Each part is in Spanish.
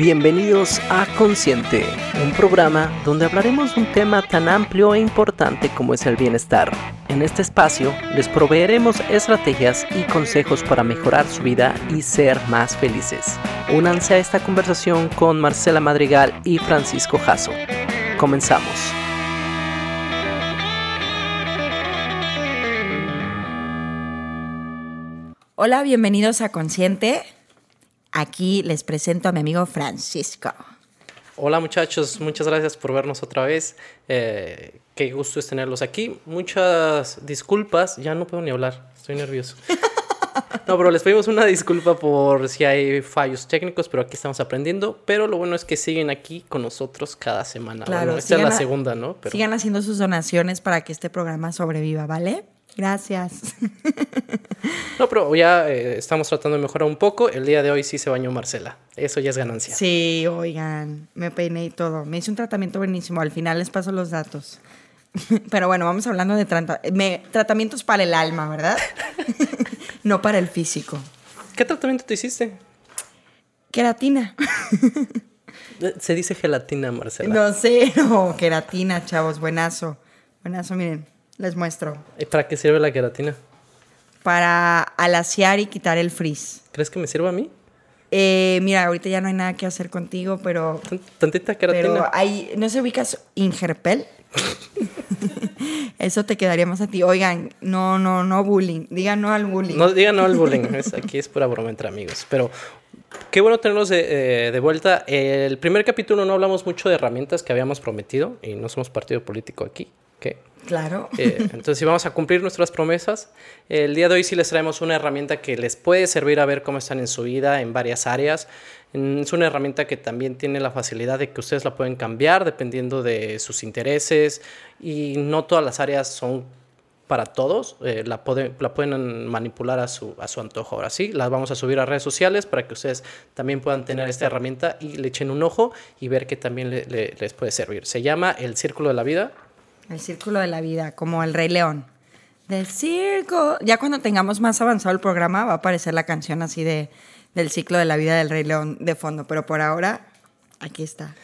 Bienvenidos a Consciente, un programa donde hablaremos de un tema tan amplio e importante como es el bienestar. En este espacio les proveeremos estrategias y consejos para mejorar su vida y ser más felices. Únanse a esta conversación con Marcela Madrigal y Francisco Jasso. Comenzamos. Hola, bienvenidos a Consciente. Aquí les presento a mi amigo Francisco. Hola muchachos, muchas gracias por vernos otra vez. Eh, qué gusto es tenerlos aquí. Muchas disculpas, ya no puedo ni hablar, estoy nervioso. No, pero les pedimos una disculpa por si hay fallos técnicos, pero aquí estamos aprendiendo. Pero lo bueno es que siguen aquí con nosotros cada semana. Claro, esta es la segunda, ¿no? Sigan haciendo sus donaciones para que este programa sobreviva, ¿vale? Gracias. No, pero ya eh, estamos tratando de mejorar un poco. El día de hoy sí se bañó Marcela. Eso ya es ganancia. Sí, oigan, me peiné y todo. Me hice un tratamiento buenísimo. Al final les paso los datos. Pero bueno, vamos hablando de tratamientos para el alma, ¿verdad? no para el físico. ¿Qué tratamiento te hiciste? Queratina. Se dice gelatina, Marcela. No sé, no, queratina, chavos, buenazo. Buenazo, miren. Les muestro. ¿Y para qué sirve la queratina? Para alaciar y quitar el frizz. ¿Crees que me sirva a mí? Eh, mira, ahorita ya no hay nada que hacer contigo, pero... Tantita queratina. Pero hay, ¿no se ubicas Ingerpel? Eso te quedaría más a ti. Oigan, no, no, no bullying. Digan no al bullying. No, digan no al bullying. aquí es pura broma entre amigos. Pero qué bueno tenerlos de, eh, de, vuelta. El primer capítulo no hablamos mucho de herramientas que habíamos prometido y no somos partido político aquí. Claro. Eh, entonces, si vamos a cumplir nuestras promesas, el día de hoy sí les traemos una herramienta que les puede servir a ver cómo están en su vida en varias áreas. Es una herramienta que también tiene la facilidad de que ustedes la pueden cambiar dependiendo de sus intereses y no todas las áreas son para todos, eh, la, la, pueden manipular a su, a su antojo. Ahora sí, las vamos a subir a redes sociales para que ustedes también puedan tener esta herramienta y le echen un ojo y ver que también les puede servir. Se llama El Círculo de la Vida el círculo de la vida, como el Rey León. Del circo. Ya cuando tengamos más avanzado el programa va a aparecer la canción así de del ciclo de la vida del Rey León de fondo, pero por ahora aquí está.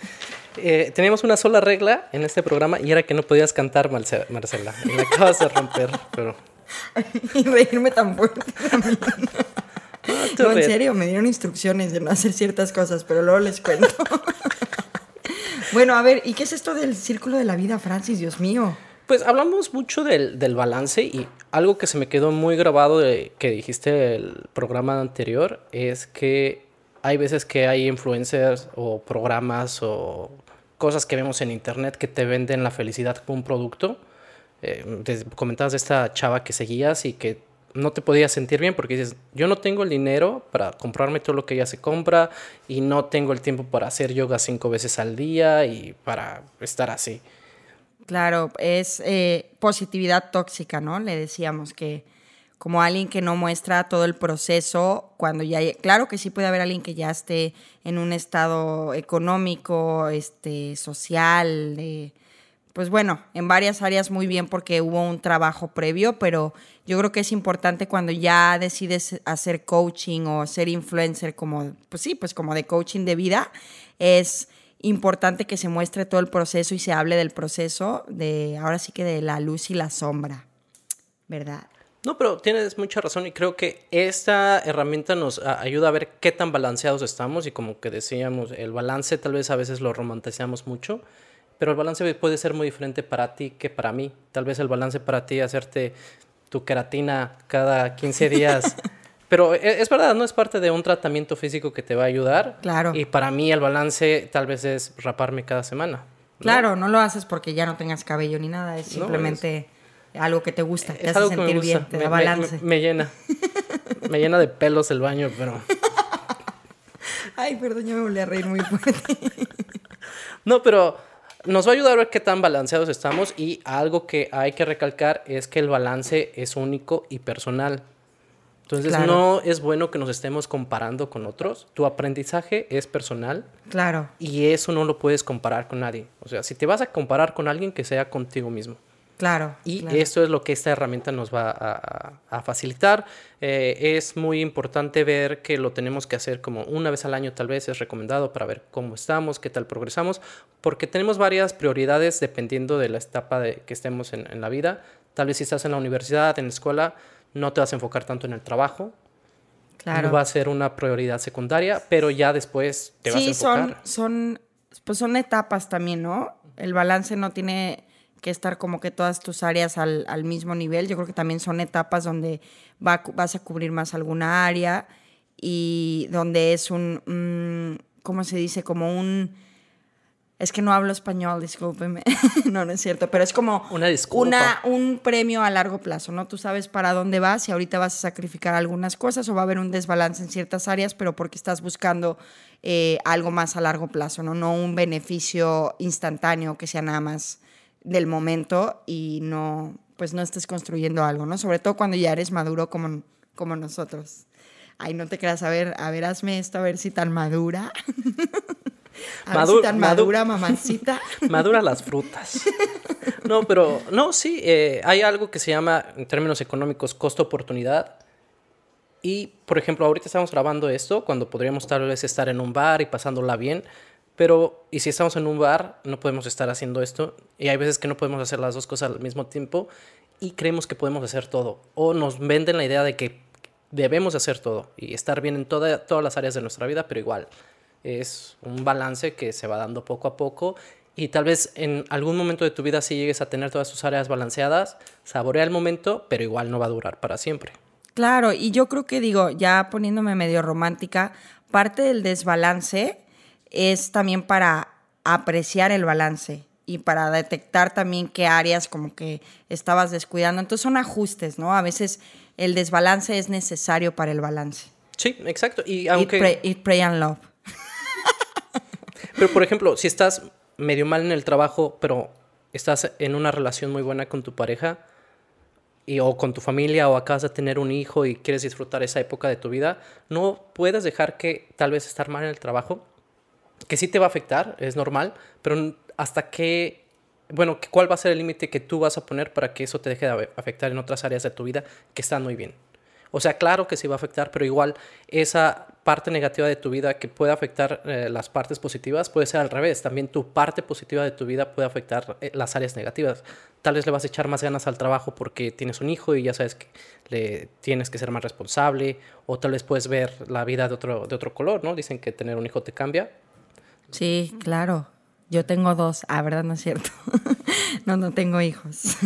Eh, teníamos una sola regla en este programa y era que no podías cantar, Marcela. Me acabas de romper, pero... y reírme tan fuerte. no, en serio, me dieron instrucciones de no hacer ciertas cosas, pero luego les cuento. Bueno, a ver, ¿y qué es esto del círculo de la vida, Francis? Dios mío. Pues hablamos mucho del, balance y algo que se me quedó muy grabado que dijiste el programa anterior es que hay veces que hay influencers o programas o cosas que vemos en internet que te venden la felicidad como un producto. Eh, comentabas de esta chava que seguías y que no te podías sentir bien porque dices, yo no tengo el dinero para comprarme todo lo que ella se compra y no tengo el tiempo para hacer yoga cinco veces al día y para estar así. Claro, es eh, positividad tóxica, ¿no? Le decíamos que como alguien que no muestra todo el proceso, cuando ya, claro que sí puede haber alguien que ya esté en un estado económico, este, social, de pues bueno, en varias áreas muy bien porque hubo un trabajo previo, pero yo creo que es importante cuando ya decides hacer coaching o ser influencer como, pues sí, pues como de coaching de vida, es importante que se muestre todo el proceso y se hable del proceso, de ahora sí que de la luz y la sombra, ¿verdad? No, pero tienes mucha razón y creo que esta herramienta nos ayuda a ver qué tan balanceados estamos y como que decíamos, el balance tal vez a veces lo romantizamos mucho pero el balance puede ser muy diferente para ti que para mí. Tal vez el balance para ti hacerte tu queratina cada 15 días. Pero e, es verdad, no es parte de un tratamiento físico que te va a ayudar. Claro. Y para mí el balance tal vez es raparme cada semana. Claro, no lo haces porque ya no tengas cabello ni nada, es simplemente algo que te gusta, te hace sentir bien, te da balance. Me, llena. me llena de pelos el baño, pero. Ay, perdón, yo me volví a reír muy fuerte. no, pero nos va a ayudar a ver qué tan balanceados estamos y algo que hay que recalcar es que el balance es único y personal. Entonces no es bueno que nos estemos comparando con otros. Tu aprendizaje es personal. Claro. Y eso no lo puedes comparar con nadie. O sea, si te vas a comparar con alguien que sea contigo mismo. Claro. Y claro. esto es lo que esta herramienta nos va a, a facilitar. Eh, es muy importante ver que lo tenemos que hacer como una vez al año tal vez es recomendado para ver cómo estamos, qué tal progresamos, porque tenemos varias prioridades dependiendo de la etapa de que estemos en, en la vida. Tal vez si estás en la universidad, en la escuela, no te vas a enfocar tanto en el trabajo. Claro. No va a ser una prioridad secundaria, pero ya después te vas a Sí, enfocar. son, son, pues son etapas también, ¿no? El balance no tiene que estar como que todas tus áreas al, al mismo nivel. Yo creo que también son etapas donde va, vas a cubrir más alguna área y donde es un, mm, ¿cómo se dice? Como un... Es que no hablo español, discúlpeme. no, no es cierto, pero es como Una disculpa. una- un premio a largo plazo, ¿no? Tú sabes para dónde vas y ahorita vas a sacrificar algunas cosas o va a haber un desbalance en ciertas áreas, pero porque estás buscando eh, algo más a largo plazo, ¿no? No un beneficio instantáneo que sea nada más del momento y no, pues no estés construyendo algo, ¿no? Sobre todo cuando ya eres maduro como, como nosotros. Ay, no te creas, a ver, a ver, hazme esto, a ver si tan madura. a ver Madu- si tan madu- madura, mamacita. Madura las frutas. No, pero no, sí, eh, hay algo que se llama, en términos económicos, costo-oportunidad. Y, por ejemplo, ahorita estamos grabando esto cuando podríamos tal vez estar en un bar y pasándola bien. Pero, y si estamos en un bar, no podemos estar haciendo esto. Y hay veces que no podemos hacer las dos cosas al mismo tiempo y creemos que podemos hacer todo. O nos venden la idea de que debemos hacer todo y estar bien en toda- todas las áreas de nuestra vida, pero igual es un balance que se va dando poco a poco y tal vez en algún momento de tu vida si llegues a tener todas tus áreas balanceadas, saborea el momento, pero igual no va a durar para siempre. Claro, y yo creo que digo, ya poniéndome medio romántica, parte del desbalance es también para apreciar el balance y para detectar también qué áreas como que estabas descuidando. Entonces son ajustes, ¿no? A veces el desbalance es necesario para el balance. Sí, exacto. Y aunque, pray, eat, pray and love. pero por ejemplo, si estás medio mal en el trabajo, pero estás en una relación muy buena con tu pareja, y, o con tu familia, o acabas de tener un hijo y quieres disfrutar esa época de tu vida, no puedes dejar que tal vez estar mal en el trabajo, que sí te va a afectar, es normal, pero hasta qué, bueno, ¿cuál va a ser el límite que tú vas a poner para que eso te deje de afectar en otras áreas de tu vida que están muy bien? O sea, claro que sí va a afectar, pero igual esa parte negativa de tu vida que puede afectar eh, las partes positivas puede ser al revés. También tu parte positiva de tu vida puede afectar eh, las áreas negativas. Tal vez le vas a echar más ganas al trabajo porque tienes un hijo y ya sabes que le tienes que ser más responsable, o tal vez puedes ver la vida de otro, de otro color, ¿no? Dicen que tener un hijo te cambia. Sí, claro. Yo tengo dos. Ah, ¿verdad? No es cierto. no, no tengo hijos.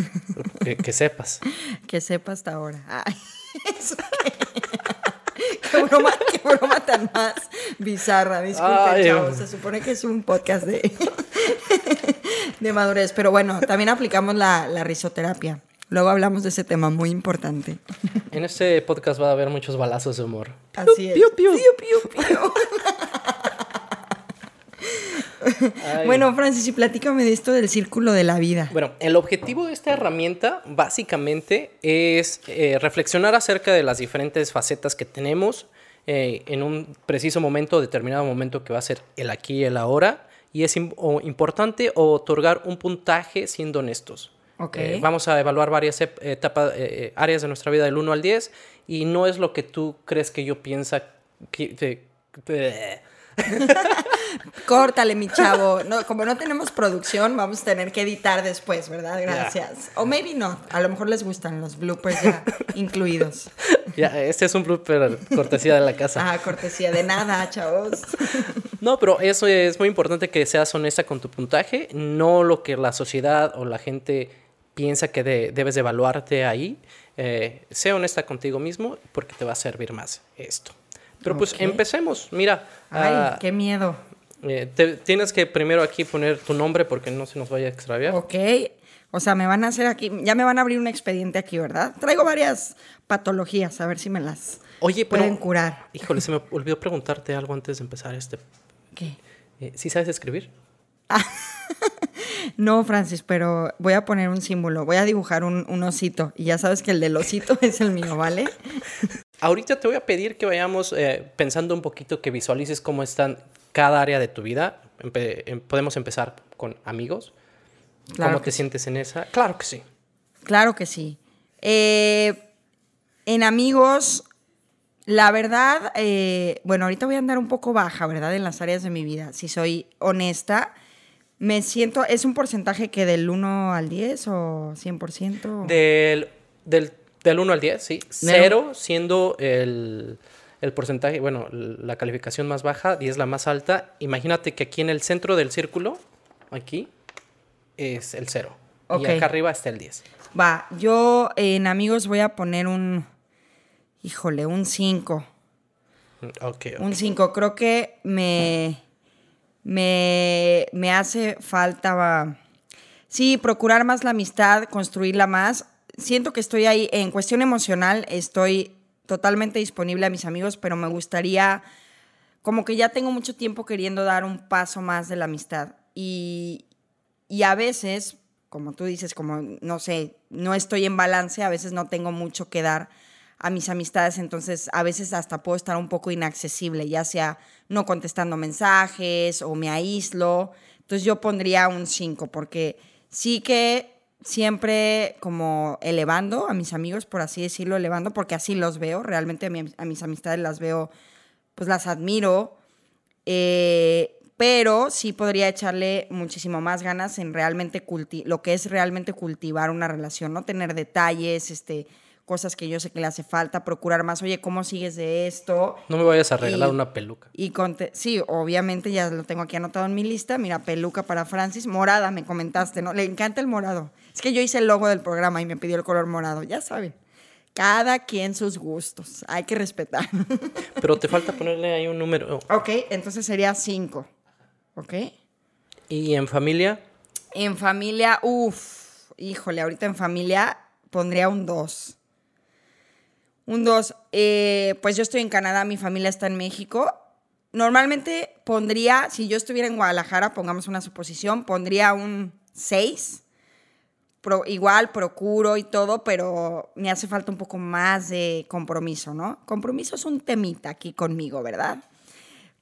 Que, que sepas. que sepa hasta ahora. Ay, ¿eso qué? broma, qué broma tan más bizarra. Disculpen, Ay, chavos. Se supone que es un podcast de, de madurez. Pero bueno, también aplicamos la, la risoterapia. Luego hablamos de ese tema muy importante. En este podcast va a haber muchos balazos de humor. Así es. Piu, piu. Piu, piu, piu. Ay. Bueno, Francis, y platícame de esto del círculo de la vida. Bueno, el objetivo de esta herramienta básicamente es eh, reflexionar acerca de las diferentes facetas que tenemos eh, en un preciso momento, determinado momento que va a ser el aquí y el ahora. Y es o importante otorgar un puntaje siendo honestos. Ok. Eh, vamos a evaluar varias etapas, eh, áreas de nuestra vida del 1 al 10 y no es lo que tú crees que yo piensa que... que- que- Córtale, mi chavo. No, como no tenemos producción, vamos a tener que editar después, ¿verdad? Gracias. O maybe no. A lo mejor les gustan los bloopers ya incluidos. ya, este es un blooper cortesía de la casa. Ah, cortesía de nada, chavos. No, pero eso es muy importante que seas honesta con tu puntaje, no lo que la sociedad o la gente piensa que de- debes de evaluarte ahí. Eh, sé honesta contigo mismo porque te va a servir más esto. Pero pues empecemos. Mira, Ay, ah, qué miedo. Eh, te- tienes que primero aquí poner tu nombre porque no se nos vaya a extraviar. Ok. O sea, me van a hacer aquí, ya me van a abrir un expediente aquí, ¿verdad? Traigo varias patologías, a ver si me las Oye, pero... pueden curar. Híjole, se me olvidó preguntarte algo antes de empezar este. ¿Qué? Eh, ¿Sí sabes escribir? No, Francis, pero voy a poner un símbolo, voy a dibujar un, un osito. Y ya sabes que el del osito es el mío, ¿vale? Ahorita te voy a pedir que vayamos eh, pensando un poquito, que visualices cómo están cada área de tu vida. Empe- em- podemos empezar con amigos. Claro ¿Cómo que te sientes en esa? Claro que sí. Claro que sí. Eh, en amigos, la verdad, eh, bueno, ahorita voy a andar un poco baja, ¿verdad? En las áreas de mi vida. Si soy honesta, me siento, ¿es un porcentaje que del 1 al 10 o 100%? Del, del, del 1 al 10, sí. Cero siendo el, el porcentaje, bueno, la calificación más baja, 10 la más alta. Imagínate que aquí en el centro del círculo, aquí, es el cero. Y acá arriba está el 10. Va, yo en amigos voy a poner un, híjole, un 5. Okay, Un 5. Creo que me, me, me hace falta, sí, procurar más la amistad, construirla más. Siento que estoy ahí, en cuestión emocional, estoy totalmente disponible a mis amigos, pero me gustaría, como que ya tengo mucho tiempo queriendo dar un paso más de la amistad. Y, y a veces, como tú dices, como, no sé, no estoy en balance, a veces no tengo mucho que dar a mis amistades, entonces a veces hasta puedo estar un poco inaccesible, ya sea no contestando mensajes o me aíslo. Entonces yo pondría un 5, porque sí que siempre como elevando a mis amigos, por así decirlo, elevando, porque así los veo, realmente a, mis amistades las veo, pues las admiro. Eh, pero sí podría echarle muchísimo más ganas en realmente lo que es realmente cultivar una relación, no tener detalles, este, cosas que yo sé que le hace falta, procurar más, oye, ¿cómo sigues de esto? No me vayas a regalar una peluca. Y sí, obviamente ya lo tengo aquí anotado en mi lista, mira, peluca para Francis, morada, me comentaste, ¿no? Le encanta el morado. Es que yo hice el logo del programa y me pidió el color morado, ya saben. Cada quien sus gustos, hay que respetar. Pero te falta ponerle ahí un número. Ok, entonces sería cinco. ¿Ok? ¿Y en familia? En familia, uff, híjole, ahorita en familia pondría un 2. Un 2. Eh, pues yo estoy en Canadá, mi familia está en México. Normalmente pondría, si yo estuviera en Guadalajara, pongamos una suposición, pondría un 6. igual procuro y todo, pero me hace falta un poco más de compromiso, ¿no? Compromiso es un temita aquí conmigo, ¿verdad?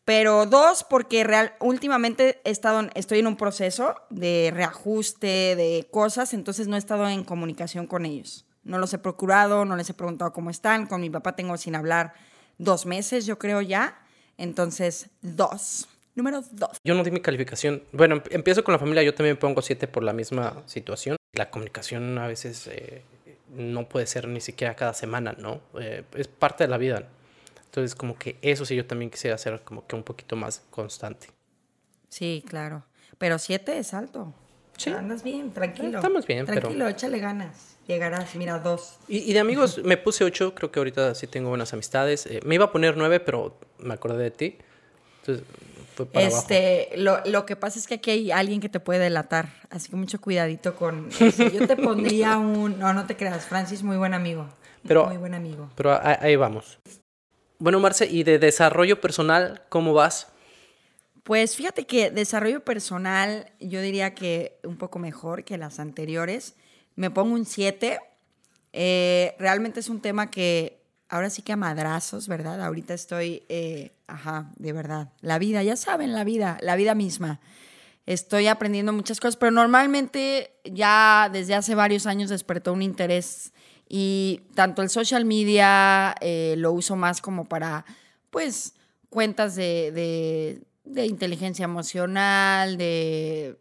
Pero dos, porque real, últimamente he estado, estoy en un proceso de reajuste de cosas, entonces no he estado en comunicación con ellos. No los he procurado, no les he preguntado cómo están. Con mi papá tengo sin hablar dos meses, yo creo ya. Entonces, dos. Número dos. Yo no di mi calificación. Bueno, em, empiezo con la familia, yo también pongo siete por la misma situación. La comunicación a veces eh, no puede ser ni siquiera cada semana, ¿no? Eh, es parte de la vida. Entonces, como que eso sí yo también quisiera hacer como que un poquito más constante. Sí, claro. Pero siete es alto. Sí. Andas bien, tranquilo. Estamos bien, Tranquilo, échale ganas. Llegarás, mira, dos. Y, de amigos me puse ocho, creo que ahorita sí tengo buenas amistades. Eh, me iba a poner nueve, pero me acordé de ti. Entonces, fue para este, Lo, lo, que pasa es que aquí hay alguien que te puede delatar, así que mucho cuidadito con eso. Yo te pondría un... No, no te creas, Francis, muy buen amigo. Pero, muy buen amigo. Pero ahí vamos. Bueno, Marce, ¿y de desarrollo personal cómo vas? Pues fíjate que desarrollo personal yo diría que un poco mejor que las anteriores. Me pongo un 7. Eh, realmente es un tema que ahora sí que a madrazos, ¿verdad? Ahorita estoy, eh, ajá, de verdad. La vida, ya saben, la vida, la vida misma. Estoy aprendiendo muchas cosas, pero normalmente ya desde hace varios años despertó un interés y tanto el social media eh, lo uso más como para, pues, cuentas de, de, inteligencia emocional, de,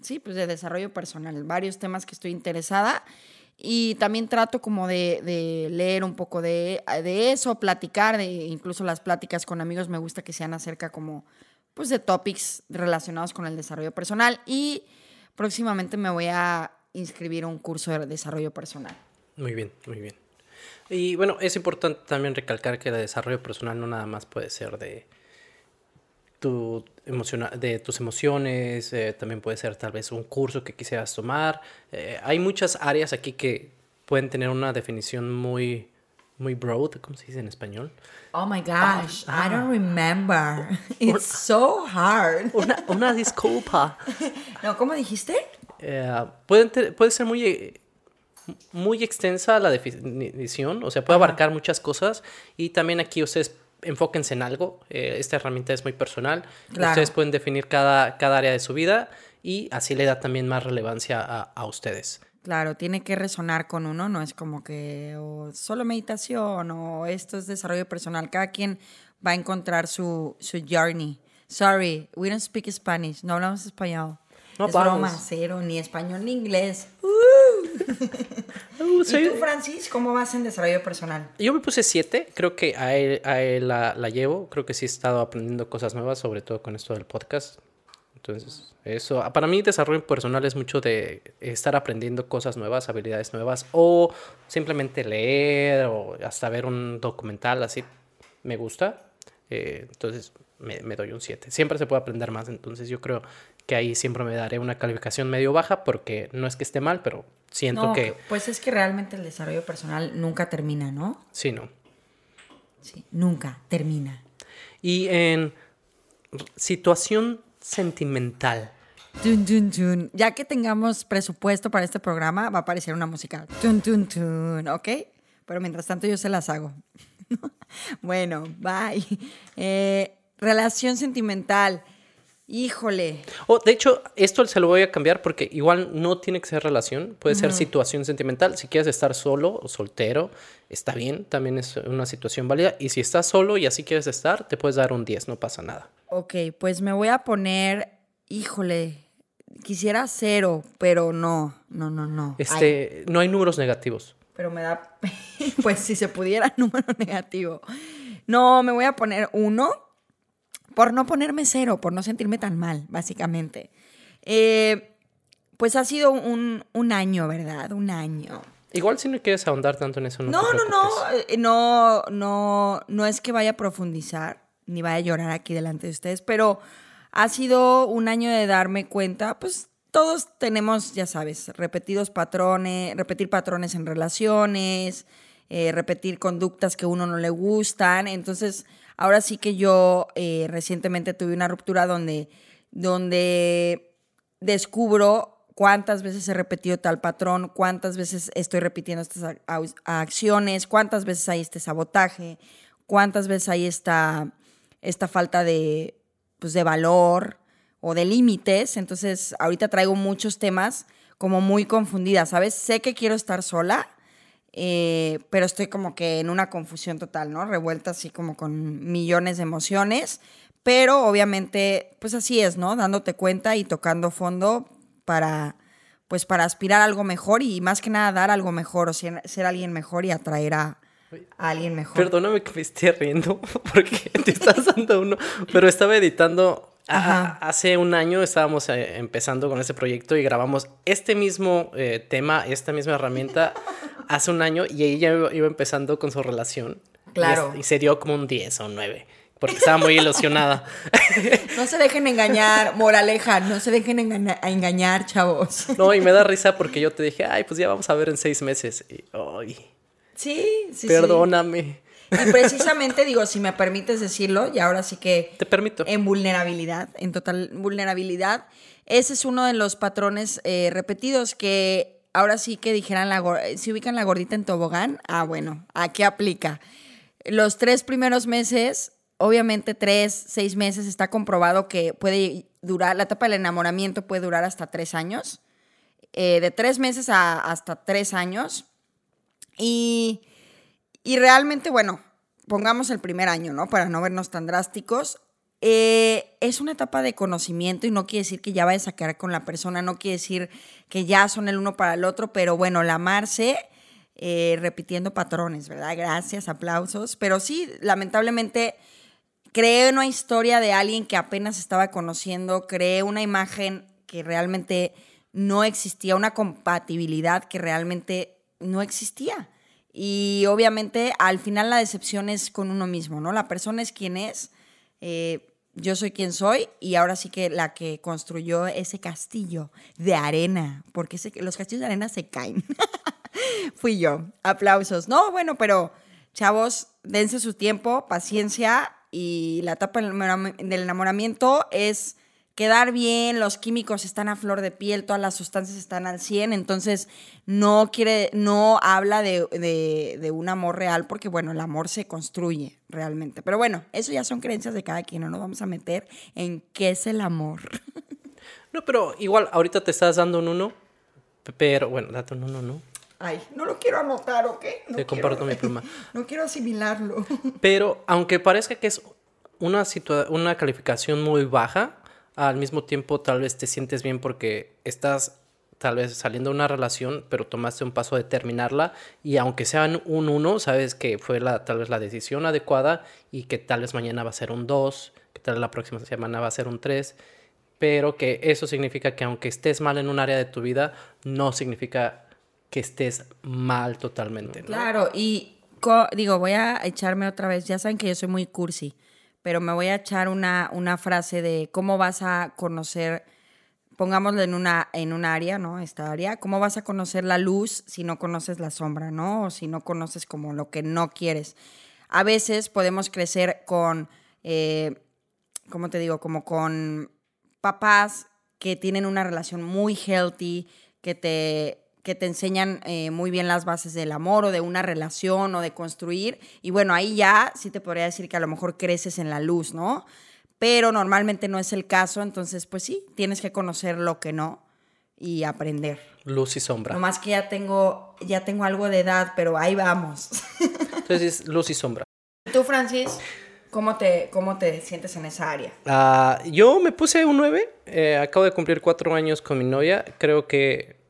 sí, pues de desarrollo personal, varios temas que estoy interesada. Y también trato como de, de leer un poco de, de, eso, platicar, de, incluso las pláticas con amigos me gusta que sean acerca como, pues, de topics relacionados con el desarrollo personal. Y próximamente me voy a inscribir a un curso de desarrollo personal. Muy bien, muy bien. Y bueno, es importante también recalcar que el desarrollo personal no nada más puede ser de, tu de tus emociones, eh, también puede ser tal vez un curso que quisieras tomar. Eh, hay muchas áreas aquí que pueden tener una definición muy, muy broad, ¿cómo se dice en español? Oh my gosh, I don't remember. It's so hard. Una, una disculpa. no, ¿cómo dijiste? Eh, puede ser muy muy extensa la definición, o sea, puede abarcar muchas cosas y también aquí ustedes enfóquense en algo. Eh, esta herramienta es muy personal. Ustedes pueden definir cada, cada área de su vida y así le da también más relevancia a, a ustedes. Claro, tiene que resonar con uno, no es como que o solo meditación o esto es desarrollo personal. Cada quien va a encontrar su, su journey. Sorry, we don't speak Spanish, no hablamos español. No es broma, cero, ni español ni inglés. Uh, ¿Y soy- tú, Francis, cómo vas en desarrollo personal? Yo me puse 7, creo que a él, a él la, la llevo, creo que sí he estado aprendiendo cosas nuevas, sobre todo con esto del podcast. Entonces, eso, ah, para mí desarrollo personal es mucho de estar aprendiendo cosas nuevas, habilidades nuevas, o simplemente leer, o hasta ver un documental, así, me gusta. Eh, entonces, me, me doy un 7. Siempre se puede aprender más, entonces yo creo que ahí siempre me daré una calificación medio baja, porque no es que esté mal, pero siento No, que pues es que realmente el desarrollo personal nunca termina, ¿no? sí, no. Sí, nunca termina. Y en situación sentimental. Tun, tun, tun. Ya que tengamos presupuesto para este programa, va a aparecer una música. ¿ok? Pero mientras tanto yo se las hago. bueno, bye. Eh, relación sentimental. Híjole. Oh, de hecho, esto se lo voy a cambiar porque igual no tiene que ser relación, puede ser situación sentimental. Si quieres estar solo o soltero, está bien, también es una situación válida. Y si estás solo y así quieres estar, te puedes dar un 10, no pasa nada. Ok, pues me voy a poner. Híjole. Quisiera cero, pero no. No, no, no. Ay, Este, no hay números negativos. pero me da. pues si se pudiera, número negativo. No, me voy a poner uno. Por no ponerme cero, por no sentirme tan mal, básicamente. Eh, pues ha sido un, un año, ¿verdad? Un año. Igual si no quieres ahondar tanto en eso, no No, te no, eh, no, no, no es que vaya a profundizar ni vaya a llorar aquí delante de ustedes, pero ha sido un año de darme cuenta, pues todos tenemos, ya sabes, repetidos patrones, repetir patrones en relaciones, eh, repetir conductas que a uno no le gustan, entonces ahora sí que yo eh, recientemente tuve una ruptura donde, donde descubro cuántas veces he repetido tal patrón, cuántas veces estoy repitiendo estas acciones, cuántas veces hay este sabotaje, cuántas veces hay esta, esta falta de, pues, de valor o de límites. Entonces, ahorita traigo muchos temas como muy confundida, ¿sabes? Sé que quiero estar sola, eh, pero estoy como que en una confusión total, ¿no? Revuelta así como con millones de emociones, pero obviamente, pues así es, ¿no? Dándote cuenta y tocando fondo para, pues para aspirar a algo mejor y más que nada dar algo mejor o ser, ser alguien mejor y atraer a, a alguien mejor. Perdóname que me esté riendo porque te estás dando uno, pero estaba editando. Ajá. hace un año estábamos eh, empezando con ese proyecto y grabamos este mismo eh, tema, esta misma herramienta hace un año y ella iba, iba empezando con su relación. Y Claro. es- Y, se dio como un 10 o un 9 porque estaba muy ilusionada. No se dejen engañar, moraleja, no se dejen a engañar, chavos. No, y me da risa porque yo te dije, ay, pues ya vamos a ver en seis meses. Y, ay, Sí, sí, sí. Y precisamente digo, si me permites decirlo, y ahora sí que Te permito. en vulnerabilidad, en total vulnerabilidad, ese es uno de los patrones eh, repetidos que ahora sí que dijeran, la, si ubican la gordita en tobogán, ah, bueno, aquí aplica. Los tres primeros meses, obviamente tres, seis meses, está comprobado que puede durar, la etapa del enamoramiento puede durar hasta tres años, eh, de tres meses a hasta tres años. Y, y realmente, bueno, pongamos el primer año, ¿no? Para no vernos tan drásticos. Eh, es una etapa de conocimiento y no quiere decir que ya vayas a quedar con la persona, no quiere decir que ya son el uno para el otro, pero bueno, el amarse, eh, repitiendo patrones, ¿verdad? Gracias, aplausos. Pero sí, lamentablemente, creé una historia de alguien que apenas estaba conociendo, creé una imagen que realmente no existía, una compatibilidad que realmente no existía. Y obviamente al final la decepción es con uno mismo, ¿no? La persona es quien es, eh, yo soy quien soy y ahora sí que la que construyó ese castillo de arena, porque los castillos de arena se caen. Fui yo. Aplausos. No, bueno, pero chavos, dense su tiempo, paciencia y la etapa del enamoramiento es quedar bien, los químicos están a flor de piel, todas las sustancias están al 100, entonces no quiere, no habla de, de- de un amor real porque bueno, el amor se construye realmente. Pero bueno, eso ya son creencias de cada quien, no nos vamos a meter en qué es el amor. No, pero igual, ahorita te estás dando un uno. Pero, bueno, dato no, no, no. Ay, no lo quiero anotar, ¿ok? No Te comparto mi pluma. No quiero asimilarlo. Pero aunque parezca que es una, una calificación muy baja, al mismo tiempo tal vez te sientes bien porque estás tal vez saliendo de una relación, pero tomaste un paso de terminarla y aunque sean un 1, sabes que fue la, tal vez la decisión adecuada y que tal vez mañana va a ser un 2, que tal vez la próxima semana va a ser un 3, pero que eso significa que aunque estés mal en un área de tu vida, no significa que estés mal totalmente. Claro, y digo, voy a echarme otra vez, ya saben que yo soy muy cursi, pero me voy a echar una, una frase de cómo vas a conocer pongámoslo en una, en un área, ¿no? Esta área, ¿cómo vas a conocer la luz si no conoces la sombra, ¿no? O si no conoces como lo que no quieres. A veces podemos crecer con, eh, ¿cómo te digo? Como con papás que tienen una relación muy healthy, que te, que te enseñan eh, muy bien las bases del amor o de una relación o de construir. Y bueno, ahí ya sí te podría decir que a lo mejor creces en la luz, ¿no? pero normalmente no es el caso, entonces pues sí, tienes que conocer lo que no y aprender. Luz y sombra. más que ya tengo, ya tengo algo de edad, pero ahí vamos. Entonces, luz y sombra. ¿Tú, Francis, cómo te, cómo te sientes en esa área? Ah, yo me puse un 9, eh, acabo de cumplir cuatro años con mi novia, creo que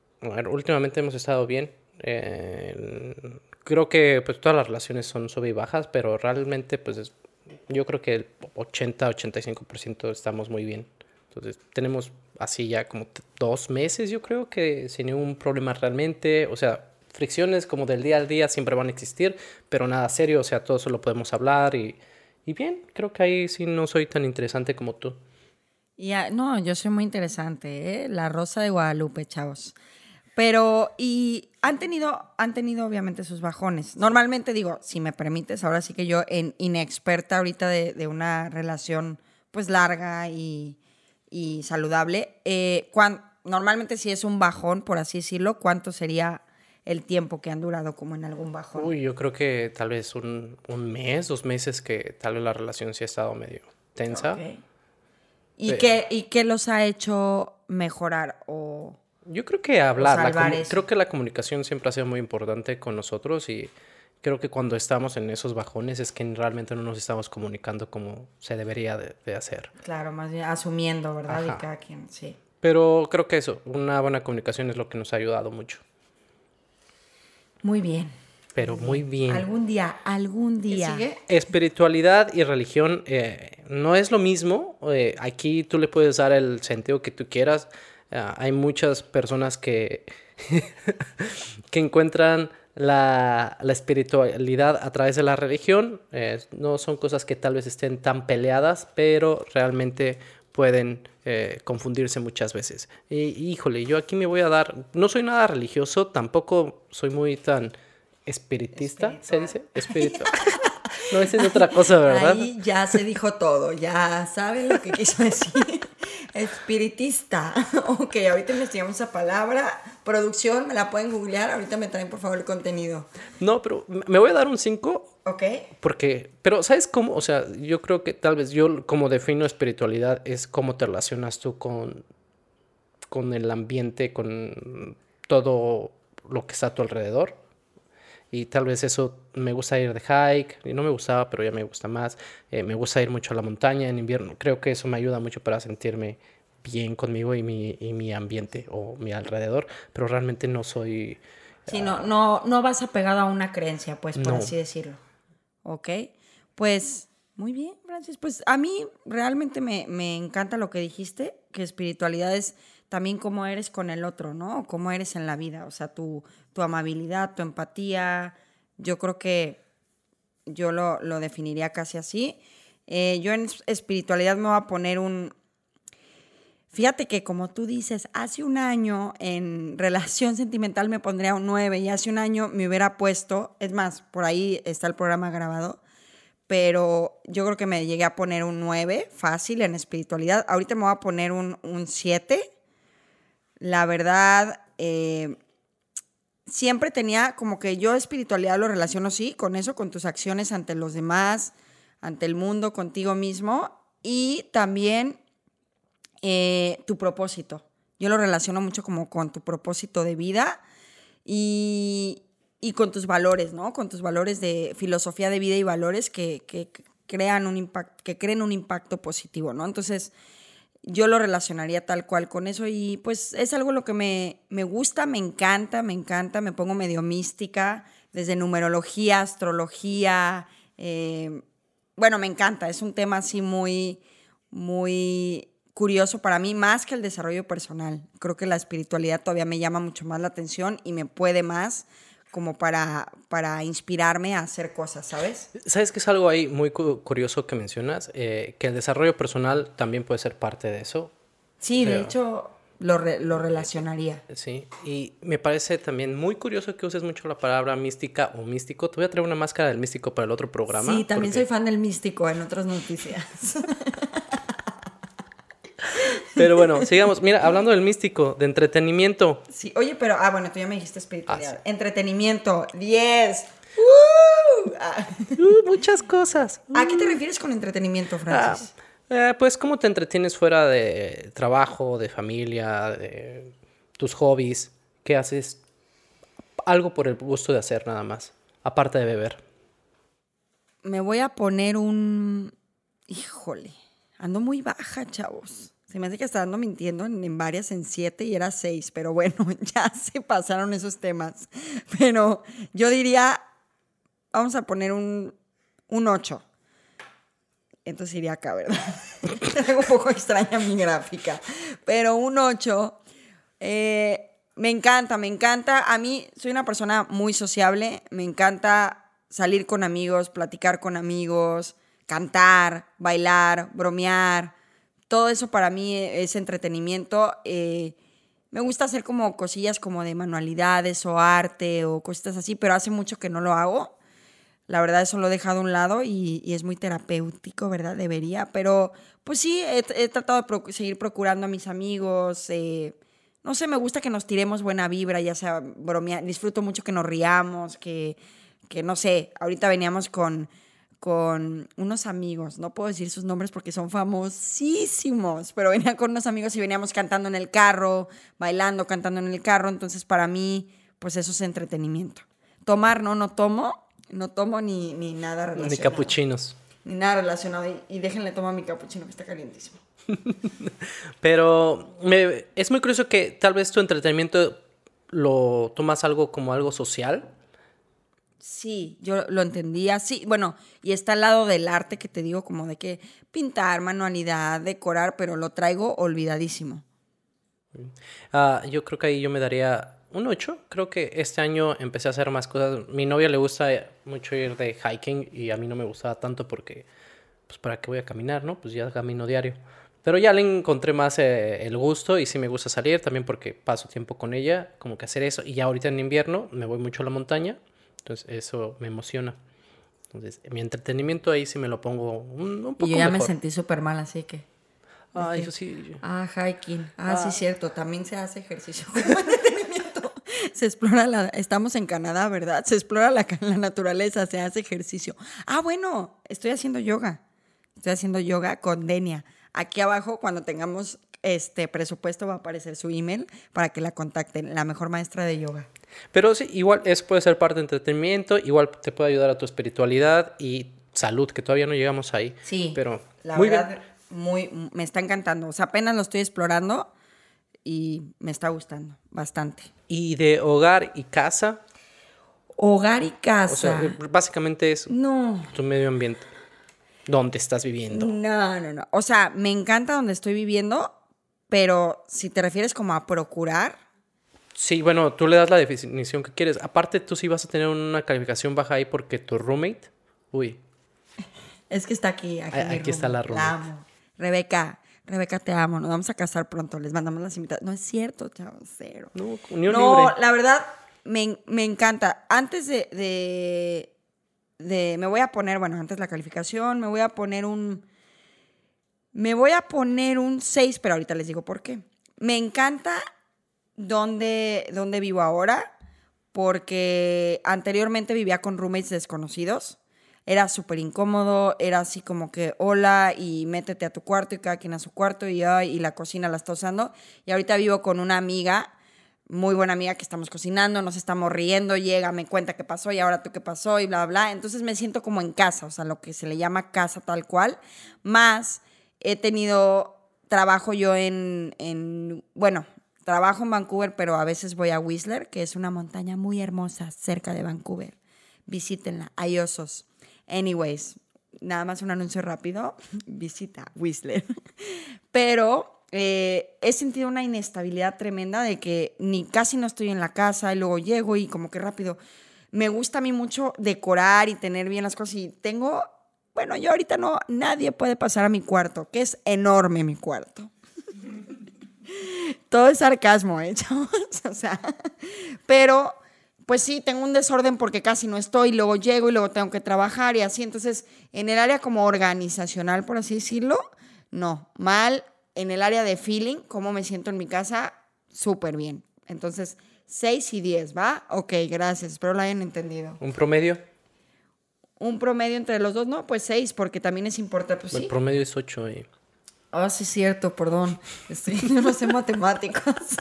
últimamente hemos estado bien. Eh, creo que pues todas las relaciones son sub y bajas, pero realmente pues yo creo que el 80-85% estamos muy bien. Entonces, tenemos así ya como dos meses, yo creo que sin ningún problema realmente. O sea, fricciones como del día al día siempre van a existir, pero nada serio, o sea, todo eso lo podemos hablar y, y bien, creo que ahí sí no soy tan interesante como tú. Ya, no, yo soy muy interesante, ¿eh? La Rosa de Guadalupe, chavos. Pero, y han tenido, han tenido obviamente sus bajones. Normalmente digo, si me permites, ahora sí que yo, en inexperta ahorita de, una relación pues larga y, saludable, eh, normalmente si es un bajón, por así decirlo, ¿cuánto sería el tiempo que han durado como en algún bajón? Uy, yo creo que tal vez un, mes, dos meses que tal vez la relación sí ha estado medio tensa. ¿Y, qué, ¿Y qué los ha hecho mejorar o...? Yo creo que hablar, creo que la comunicación siempre ha sido muy importante con nosotros y creo que cuando estamos en esos bajones es que realmente no nos estamos comunicando como se debería de, hacer. Claro, más bien asumiendo, ¿verdad? Y cada quien, sí. Pero creo que eso, una buena comunicación es lo que nos ha ayudado mucho. Muy bien. Pero muy bien. Algún día, algún día. ¿Sigue? Espiritualidad y religión eh, no es lo mismo. Eh, aquí tú le puedes dar el sentido que tú quieras. Ah, hay muchas personas que, que encuentran la, espiritualidad a través de la religión. Eh, no son cosas que tal vez estén tan peleadas, pero realmente pueden eh, confundirse muchas veces. Y híjole, yo aquí me voy a dar, no soy nada religioso, tampoco soy muy tan espiritista, ¿se dice? Espiritual. no, esa es otra cosa, ¿verdad? Ahí ya se dijo todo, ya saben lo que quiso decir. Espiritista. ok, ahorita investigamos esa palabra. Producción, me la pueden googlear. Ahorita me traen por favor el contenido. No, pero me voy a dar un 5. Ok. Porque, pero ¿sabes cómo? O sea, yo creo que tal vez yo como defino espiritualidad es cómo te relacionas tú con, con el ambiente, con todo lo que está a tu alrededor. Y tal vez eso me gusta ir de hike, y no me gustaba, pero ya me gusta más. Eh, me gusta ir mucho a la montaña en invierno. Creo que eso me ayuda mucho para sentirme bien conmigo y mi, y mi ambiente o mi alrededor, pero realmente no soy... Sí, no, no, no vas apegado a una creencia, pues, por así decirlo. ¿Ok? Pues, muy bien, Francis. Pues a mí realmente me, me encanta lo que dijiste, que espiritualidad es también cómo eres con el otro, ¿no? O cómo eres en la vida, o sea, tu, tu amabilidad, tu empatía. Yo creo que yo lo, definiría casi así. Eh, yo en espiritualidad me voy a poner un... Fíjate que como tú dices, hace un año en relación sentimental me pondría un 9 y hace un año me hubiera puesto, es más, por ahí está el programa grabado, pero yo creo que me llegué a poner un 9 fácil en espiritualidad. Ahorita me voy a poner un, un 7 la verdad, eh, siempre tenía como que yo espiritualidad lo relaciono, sí, con eso, con tus acciones ante los demás, ante el mundo, contigo mismo y también eh, tu propósito. Yo lo relaciono mucho como con tu propósito de vida y, y con tus valores, ¿no? Con tus valores de filosofía de vida y valores que, que crean un que creen un impacto positivo, ¿no? Entonces, yo lo relacionaría tal cual con eso y pues es algo lo que me, me gusta, me encanta, me encanta, me pongo medio mística, desde numerología, astrología, eh, bueno, me encanta, es un tema así muy, muy curioso para mí, más que el desarrollo personal. Creo que la espiritualidad todavía me llama mucho más la atención y me puede más como para, para inspirarme a hacer cosas, ¿sabes? ¿Sabes que es algo ahí muy curioso que mencionas? Eh, que el desarrollo personal también puede ser parte de eso. Sí, de hecho lo, lo, relacionaría. Sí, y me parece también muy curioso que uses mucho la palabra mística o místico. Te voy a traer una máscara del místico para el otro programa. Sí, también soy fan del místico en otras noticias. Pero bueno, sigamos. Mira, hablando del místico, de entretenimiento. Sí, oye, pero, ah, bueno, tú ya me dijiste espiritualidad. Ah, entretenimiento, 10. ¡Uh! Ah. Uh, muchas cosas. ¿A qué te refieres con entretenimiento, Francis? Ah, eh, pues, ¿cómo te entretienes fuera de trabajo, de familia, de tus hobbies? ¿Qué haces? Algo por el gusto de hacer nada más, aparte de beber. Me voy a poner un... Híjole, ando muy baja, chavos. Se me hace que está dando mintiendo en, varias, en siete y era seis, pero bueno, ya se pasaron esos temas. Pero yo diría, vamos a poner un, un ocho. Entonces iría acá, ¿verdad? Es un poco extraña mi gráfica. Pero un ocho. Eh, me encanta, me encanta. A mí soy una persona muy sociable. Me encanta salir con amigos, platicar con amigos, cantar, bailar, bromear todo eso para mí es entretenimiento. Eh, me gusta hacer como cosillas como de manualidades o arte o cositas así, pero hace mucho que no lo hago. La verdad eso lo he dejado a un lado y, es muy terapéutico, ¿verdad? Debería, pero pues sí, he, tratado de seguir procurando a mis amigos. Eh, no sé, me gusta que nos tiremos buena vibra, ya sea bromear. Disfruto mucho que nos riamos, que, que no sé, ahorita veníamos con con unos amigos, no puedo decir sus nombres porque son famosísimos, pero venía con unos amigos y veníamos cantando en el carro, bailando, cantando en el carro, entonces para mí, pues eso es entretenimiento. Tomar, no, no tomo, no tomo ni, ni nada relacionado. Ni capuchinos. Ni nada relacionado, y, déjenle tomar mi capuchino que está calientísimo. pero es muy curioso que tal vez tu entretenimiento lo tomas algo como algo social Sí, yo lo entendía, sí, bueno, y está al lado del arte que te digo, como de que pintar, manualidad, decorar, pero lo traigo olvidadísimo. Ah, yo creo que ahí yo me daría un 8. Creo que este año empecé a hacer más cosas. Mi novia le gusta mucho ir de hiking y a mí no me gustaba tanto porque, pues, ¿para qué voy a caminar, no? Pues ya camino diario. Pero ya le encontré más eh, el gusto y sí me gusta salir también porque paso tiempo con ella, como que hacer eso. Y ya ahorita en invierno me voy mucho a la montaña entonces eso me emociona. Entonces mi entretenimiento ahí sí me lo pongo un, poco Y yo ya me sentí súper mal, así que... Ah, eso sí. Ah, hiking. Ah, sí, ah. cierto. También se hace ejercicio entretenimiento. Se explora la... Estamos en Canadá, ¿verdad? Se explora la, la naturaleza, se hace ejercicio. Ah, bueno, estoy haciendo yoga. Estoy haciendo yoga con Denia. Aquí abajo, cuando tengamos este presupuesto, va a aparecer su email para que la contacten. La mejor maestra de yoga. Pero sí, igual eso puede ser parte de entretenimiento, igual te puede ayudar a tu espiritualidad y salud, que todavía no llegamos ahí. Sí, pero la muy verdad, muy, me está encantando. O sea, apenas lo estoy explorando y me está gustando bastante. ¿Y de hogar y casa? Hogar y casa. O sea, básicamente es no. tu medio ambiente. ¿Dónde estás viviendo? No, no, no. O sea, me encanta donde estoy viviendo, pero si te refieres como a procurar, Sí, bueno, tú le das la definición que quieres. Aparte, tú sí vas a tener una calificación baja ahí porque tu roommate, uy. Es que está aquí. Aquí, aquí está la roommate. La amo. Rebeca, Rebeca, te amo. Nos vamos a casar pronto. Les mandamos las invitaciones. No es cierto, chavo, cero. No, unión no la verdad, me, encanta. Antes de, de, de. Me voy a poner, bueno, antes la calificación, me voy a poner un. Me voy a poner un 6, pero ahorita les digo por qué. Me encanta dónde, dónde vivo ahora, porque anteriormente vivía con roommates desconocidos. era súper incómodo, era así como que hola y métete a tu cuarto y cada quien a su cuarto y, y la cocina la está usando. Y ahorita vivo con una amiga, muy buena amiga que estamos cocinando, nos estamos riendo, llega, me cuenta qué pasó y ahora tú qué pasó y bla, bla. Entonces me siento como en casa, o sea, lo que se le llama casa tal cual. Más he tenido trabajo yo en, en bueno, trabajo en Vancouver, pero a veces voy a Whistler, que es una montaña muy hermosa cerca de Vancouver. Visítenla, hay osos. Anyways, nada más un anuncio rápido, visita Whistler. Pero eh, he sentido una inestabilidad tremenda de que ni casi no estoy en la casa y luego llego y como que rápido. Me gusta a mí mucho decorar y tener bien las cosas y tengo, bueno, yo ahorita no, nadie puede pasar a mi cuarto, que es enorme mi cuarto. Todo es sarcasmo, ¿eh, O sea, pero pues sí, tengo un desorden porque casi no estoy, luego llego y luego tengo que trabajar y así. Entonces, en el área como organizacional, por así decirlo, no, mal. En el área de feeling, cómo me siento en mi casa, súper bien. Entonces, 6 y 10, ¿va? Ok, gracias, espero lo hayan entendido. ¿Un promedio? Un promedio entre los dos, no, pues 6, porque también es importante. Pues, el promedio es 8. Y... Ah, sí, cierto, perdón. Estoy, no sé matemáticas.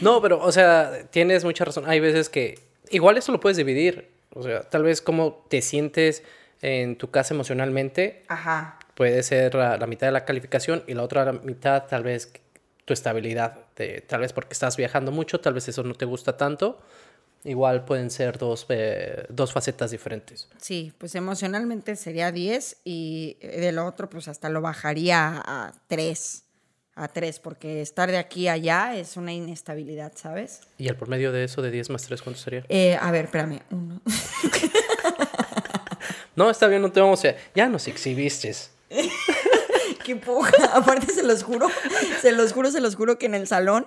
No, pero, o sea, tienes mucha razón. Hay veces que igual eso lo puedes dividir. O sea, tal vez cómo te sientes en tu casa emocionalmente. Ajá. Puede ser la, mitad de la calificación y la otra mitad tal vez tu estabilidad. tal vez porque estás viajando mucho, tal vez eso no te gusta tanto. Igual pueden ser dos, eh, dos facetas diferentes. Sí, pues emocionalmente sería 10 y del otro pues hasta lo bajaría a 3 a 3, porque estar de aquí a allá es una inestabilidad, ¿sabes? ¿Y el promedio de eso de 10 más 3 cuánto sería? Eh, a ver, espérame, uno. no, está bien, no te vamos a... Ya nos exhibiste. Qué poca. Aparte, se los juro, se los juro, se los juro que en el salón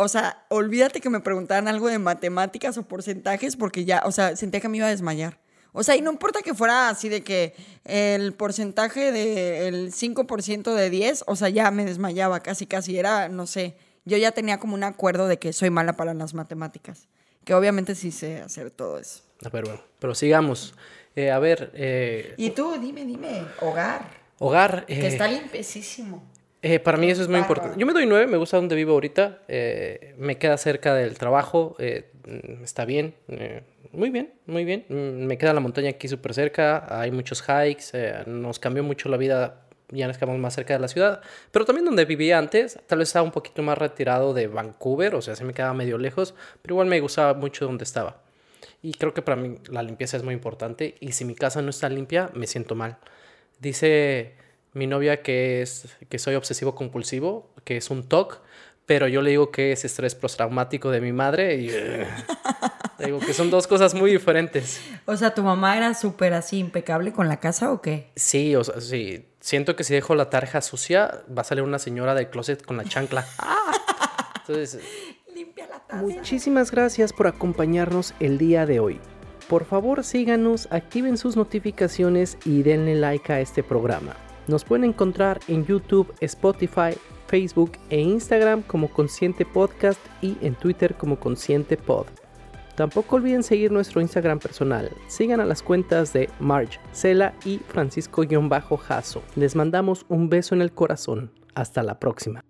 o sea, olvídate que me preguntaran algo de matemáticas o porcentajes porque ya, o sea, sentía que me iba a desmayar. O sea, y no importa que fuera así de que el porcentaje del 5% de 10, o sea, ya me desmayaba casi, casi. Era, no sé, yo ya tenía como un acuerdo de que soy mala para las matemáticas. Que obviamente sí sé hacer todo eso. A ver, bueno, pero sigamos. Eh, a ver. Eh, y tú, dime, dime, hogar. Hogar. que está limpecísimo. Eh, para mí eso es muy importante. Yo me doy nueve, me gusta donde vivo ahorita. me queda cerca del trabajo, está bien muy bien, muy bien. Mm, me queda la montaña aquí súper cerca, hay muchos hikes, eh, nos cambió mucho la vida, ya nos quedamos más cerca de la ciudad, pero también donde vivía antes, tal vez estaba un poquito más retirado de Vancouver, o sea, se me quedaba medio lejos, pero igual me gustaba mucho donde estaba. Y creo que para mí la limpieza es muy importante y si mi casa no está limpia, me siento mal. Dice mi novia que, es, que soy obsesivo compulsivo, que es un TOC, pero yo le digo que es estrés postraumático de mi madre y... Digo que son dos cosas muy diferentes. O sea, ¿tu mamá era súper así impecable con la casa o qué? Sí, o sea, sí. Siento que si dejo la tarja sucia, va a salir una señora del closet con la chancla. Entonces... Limpia la taza. Muchísimas gracias por acompañarnos el día de hoy. Por favor, síganos, activen sus notificaciones y denle like a este programa. Nos pueden encontrar en YouTube, Spotify, Facebook e Instagram como Consciente Podcast y en Twitter como Consciente Pod. Tampoco olviden seguir nuestro Instagram personal. Sigan a las cuentas de Marge, Cela y Francisco-Jaso. Les mandamos un beso en el corazón. Hasta la próxima.